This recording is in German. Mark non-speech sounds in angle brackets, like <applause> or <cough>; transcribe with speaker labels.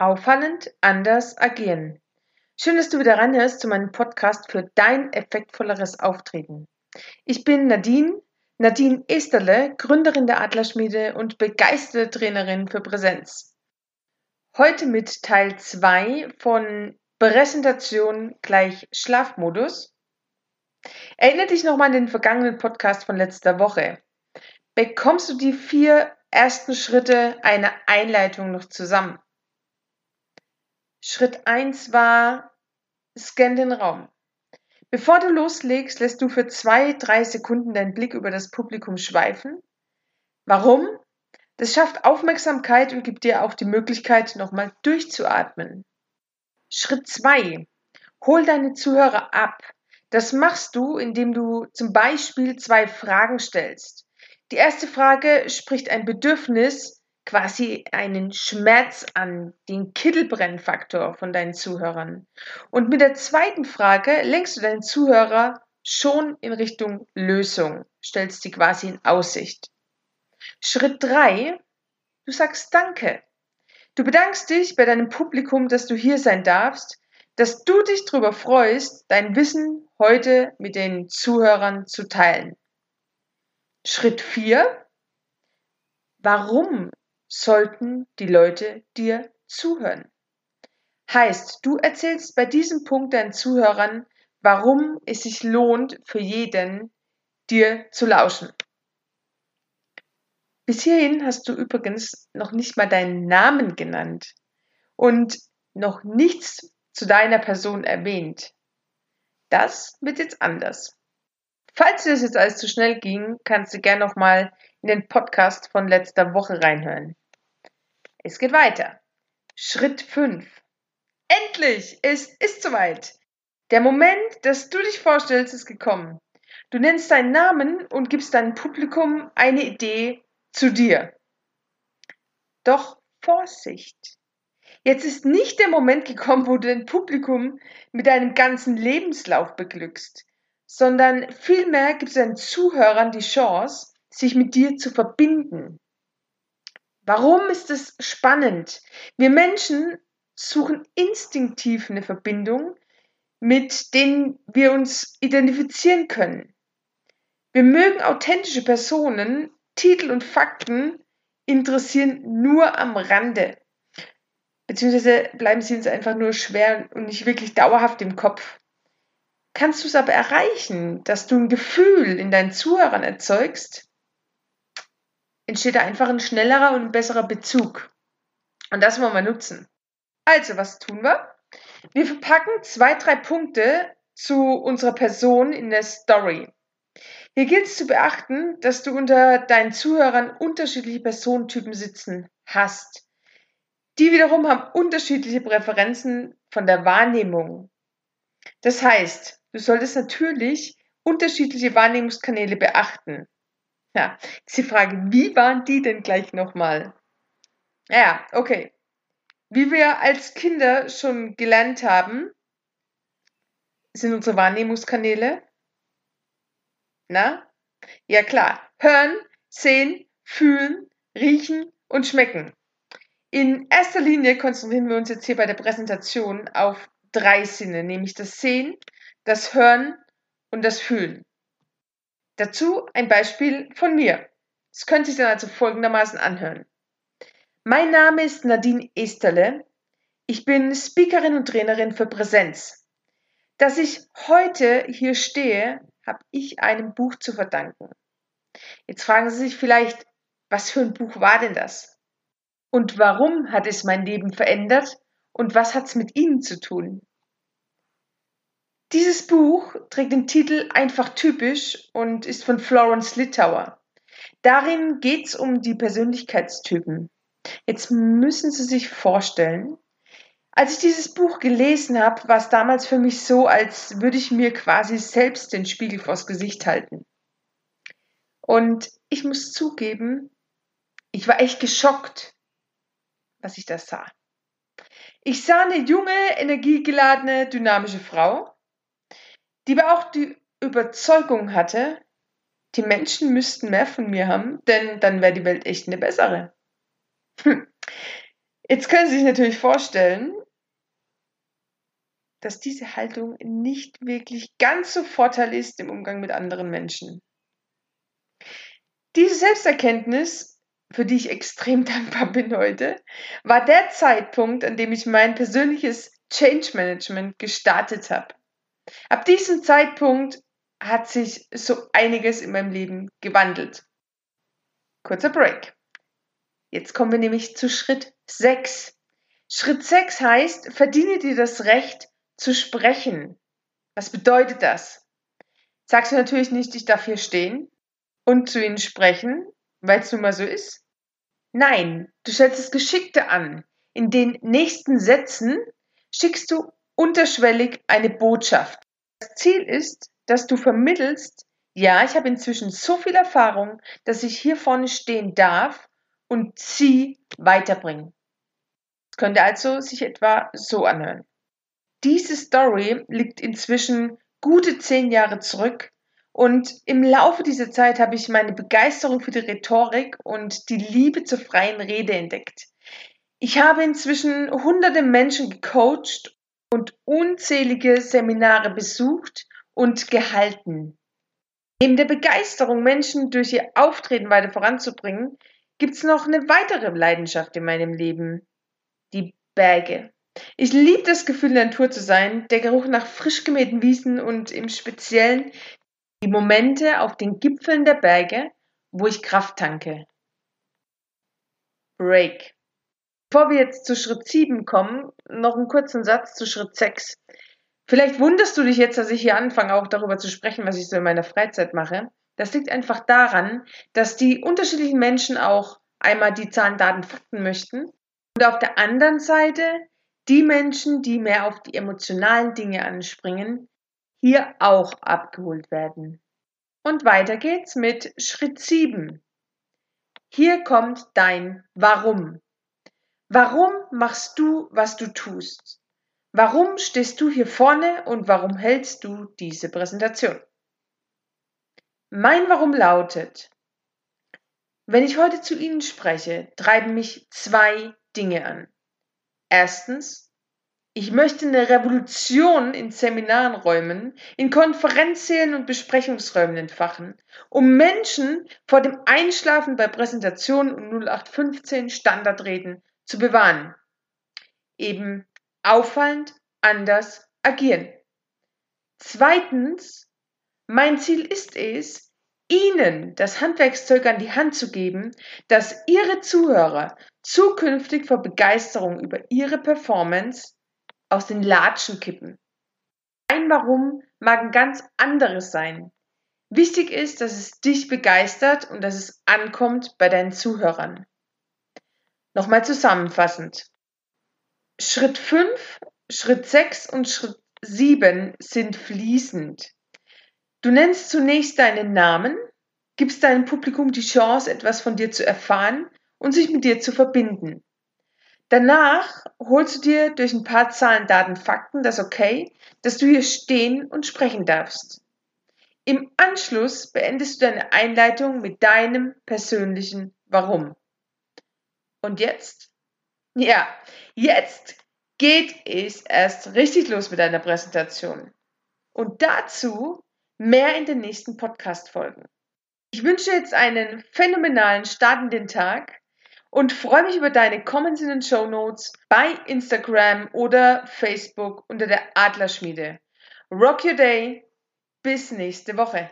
Speaker 1: Auffallend anders agieren. Schön, dass du wieder reinhörst zu meinem Podcast für dein effektvolleres Auftreten. Ich bin Nadine, Nadine Esterle, Gründerin der Adlerschmiede und begeisterte Trainerin für Präsenz. Heute mit Teil 2 von Präsentation gleich Schlafmodus. Erinnere dich nochmal an den vergangenen Podcast von letzter Woche. Bekommst du die vier ersten Schritte einer Einleitung noch zusammen? Schritt 1 war, scan den Raum. Bevor du loslegst, lässt du für zwei, drei Sekunden deinen Blick über das Publikum schweifen. Warum? Das schafft Aufmerksamkeit und gibt dir auch die Möglichkeit, nochmal durchzuatmen. Schritt 2. Hol deine Zuhörer ab. Das machst du, indem du zum Beispiel zwei Fragen stellst. Die erste Frage spricht ein Bedürfnis, quasi einen Schmerz an, den Kittelbrennfaktor von deinen Zuhörern. Und mit der zweiten Frage lenkst du deinen Zuhörer schon in Richtung Lösung, stellst sie quasi in Aussicht. Schritt drei: Du sagst Danke. Du bedankst dich bei deinem Publikum, dass du hier sein darfst, dass du dich darüber freust, dein Wissen heute mit den Zuhörern zu teilen. Schritt vier: Warum sollten die Leute dir zuhören. Heißt, du erzählst bei diesem Punkt deinen Zuhörern, warum es sich lohnt, für jeden dir zu lauschen. Bis hierhin hast du übrigens noch nicht mal deinen Namen genannt und noch nichts zu deiner Person erwähnt. Das wird jetzt anders. Falls dir das jetzt alles zu schnell ging, kannst du gerne nochmal in den Podcast von letzter Woche reinhören. Es geht weiter. Schritt 5. Endlich! Es ist soweit. Der Moment, dass du dich vorstellst, ist gekommen. Du nennst deinen Namen und gibst deinem Publikum eine Idee zu dir. Doch Vorsicht! Jetzt ist nicht der Moment gekommen, wo du dein Publikum mit deinem ganzen Lebenslauf beglückst, sondern vielmehr gibst du deinen Zuhörern die Chance, sich mit dir zu verbinden. Warum ist es spannend? Wir Menschen suchen instinktiv eine Verbindung, mit denen wir uns identifizieren können. Wir mögen authentische Personen, Titel und Fakten interessieren nur am Rande. Beziehungsweise bleiben sie uns einfach nur schwer und nicht wirklich dauerhaft im Kopf. Kannst du es aber erreichen, dass du ein Gefühl in deinen Zuhörern erzeugst, entsteht da einfach ein schnellerer und besserer Bezug. Und das wollen wir nutzen. Also, was tun wir? Wir verpacken zwei, drei Punkte zu unserer Person in der Story. Hier gilt es zu beachten, dass du unter deinen Zuhörern unterschiedliche Personentypen sitzen hast. Die wiederum haben unterschiedliche Präferenzen von der Wahrnehmung. Das heißt, du solltest natürlich unterschiedliche Wahrnehmungskanäle beachten. Ja, ist die wie waren die denn gleich nochmal? Ja, okay. Wie wir als Kinder schon gelernt haben, sind unsere Wahrnehmungskanäle. Na? Ja klar. Hören, sehen, fühlen, riechen und schmecken. In erster Linie konzentrieren wir uns jetzt hier bei der Präsentation auf drei Sinne, nämlich das Sehen, das Hören und das Fühlen. Dazu ein Beispiel von mir. Es könnte sich dann also folgendermaßen anhören. Mein Name ist Nadine Esterle. Ich bin Speakerin und Trainerin für Präsenz. Dass ich heute hier stehe, habe ich einem Buch zu verdanken. Jetzt fragen Sie sich vielleicht, was für ein Buch war denn das? Und warum hat es mein Leben verändert? Und was hat es mit Ihnen zu tun? Dieses Buch trägt den Titel Einfach typisch und ist von Florence Litauer. Darin geht es um die Persönlichkeitstypen. Jetzt müssen Sie sich vorstellen, als ich dieses Buch gelesen habe, war es damals für mich so, als würde ich mir quasi selbst den Spiegel vors Gesicht halten. Und ich muss zugeben, ich war echt geschockt, was ich da sah. Ich sah eine junge, energiegeladene, dynamische Frau, die aber auch die Überzeugung hatte, die Menschen müssten mehr von mir haben, denn dann wäre die Welt echt eine bessere. Hm. Jetzt können Sie sich natürlich vorstellen, dass diese Haltung nicht wirklich ganz so vorteil ist im Umgang mit anderen Menschen. Diese Selbsterkenntnis, für die ich extrem <laughs> dankbar bin heute, war der Zeitpunkt, an dem ich mein persönliches Change Management gestartet habe. Ab diesem Zeitpunkt hat sich so einiges in meinem Leben gewandelt. Kurzer Break. Jetzt kommen wir nämlich zu Schritt 6. Schritt 6 heißt, verdiene dir das Recht zu sprechen. Was bedeutet das? Sagst du natürlich nicht, ich darf hier stehen und zu ihnen sprechen, weil es nun mal so ist? Nein, du stellst es geschickte an. In den nächsten Sätzen schickst du unterschwellig eine Botschaft. Das Ziel ist, dass du vermittelst, ja, ich habe inzwischen so viel Erfahrung, dass ich hier vorne stehen darf und sie weiterbringen. Es könnte also sich etwa so anhören. Diese Story liegt inzwischen gute zehn Jahre zurück und im Laufe dieser Zeit habe ich meine Begeisterung für die Rhetorik und die Liebe zur freien Rede entdeckt. Ich habe inzwischen hunderte Menschen gecoacht und unzählige Seminare besucht und gehalten. Neben der Begeisterung, Menschen durch ihr Auftreten weiter voranzubringen, gibt es noch eine weitere Leidenschaft in meinem Leben. Die Berge. Ich liebe das Gefühl, in der Natur zu sein, der Geruch nach frisch gemähten Wiesen und im Speziellen die Momente auf den Gipfeln der Berge, wo ich Kraft tanke. Break. Bevor wir jetzt zu Schritt 7 kommen, noch einen kurzen Satz zu Schritt 6. Vielleicht wunderst du dich jetzt, dass ich hier anfange, auch darüber zu sprechen, was ich so in meiner Freizeit mache. Das liegt einfach daran, dass die unterschiedlichen Menschen auch einmal die Zahlen, Daten, Fakten möchten und auf der anderen Seite die Menschen, die mehr auf die emotionalen Dinge anspringen, hier auch abgeholt werden. Und weiter geht's mit Schritt 7. Hier kommt dein Warum. Warum machst du, was du tust? Warum stehst du hier vorne und warum hältst du diese Präsentation? Mein Warum lautet, wenn ich heute zu Ihnen spreche, treiben mich zwei Dinge an. Erstens, ich möchte eine Revolution in Seminarenräumen, in Konferenzsälen und Besprechungsräumen entfachen, um Menschen vor dem Einschlafen bei Präsentationen und 0815 Standardreden zu bewahren. Eben auffallend anders agieren. Zweitens, mein Ziel ist es, Ihnen das Handwerkszeug an die Hand zu geben, dass Ihre Zuhörer zukünftig vor Begeisterung über Ihre Performance aus den Latschen kippen. Ein Warum mag ein ganz anderes sein. Wichtig ist, dass es dich begeistert und dass es ankommt bei deinen Zuhörern. Nochmal zusammenfassend. Schritt 5, Schritt 6 und Schritt 7 sind fließend. Du nennst zunächst deinen Namen, gibst deinem Publikum die Chance, etwas von dir zu erfahren und sich mit dir zu verbinden. Danach holst du dir durch ein paar Zahlen, Daten, Fakten das Okay, dass du hier stehen und sprechen darfst. Im Anschluss beendest du deine Einleitung mit deinem persönlichen Warum. Und jetzt? Ja, jetzt geht es erst richtig los mit deiner Präsentation. Und dazu mehr in den nächsten Podcast-Folgen. Ich wünsche jetzt einen phänomenalen Start in den Tag und freue mich über deine Comments in den Show Notes bei Instagram oder Facebook unter der Adlerschmiede. Rock your day. Bis nächste Woche.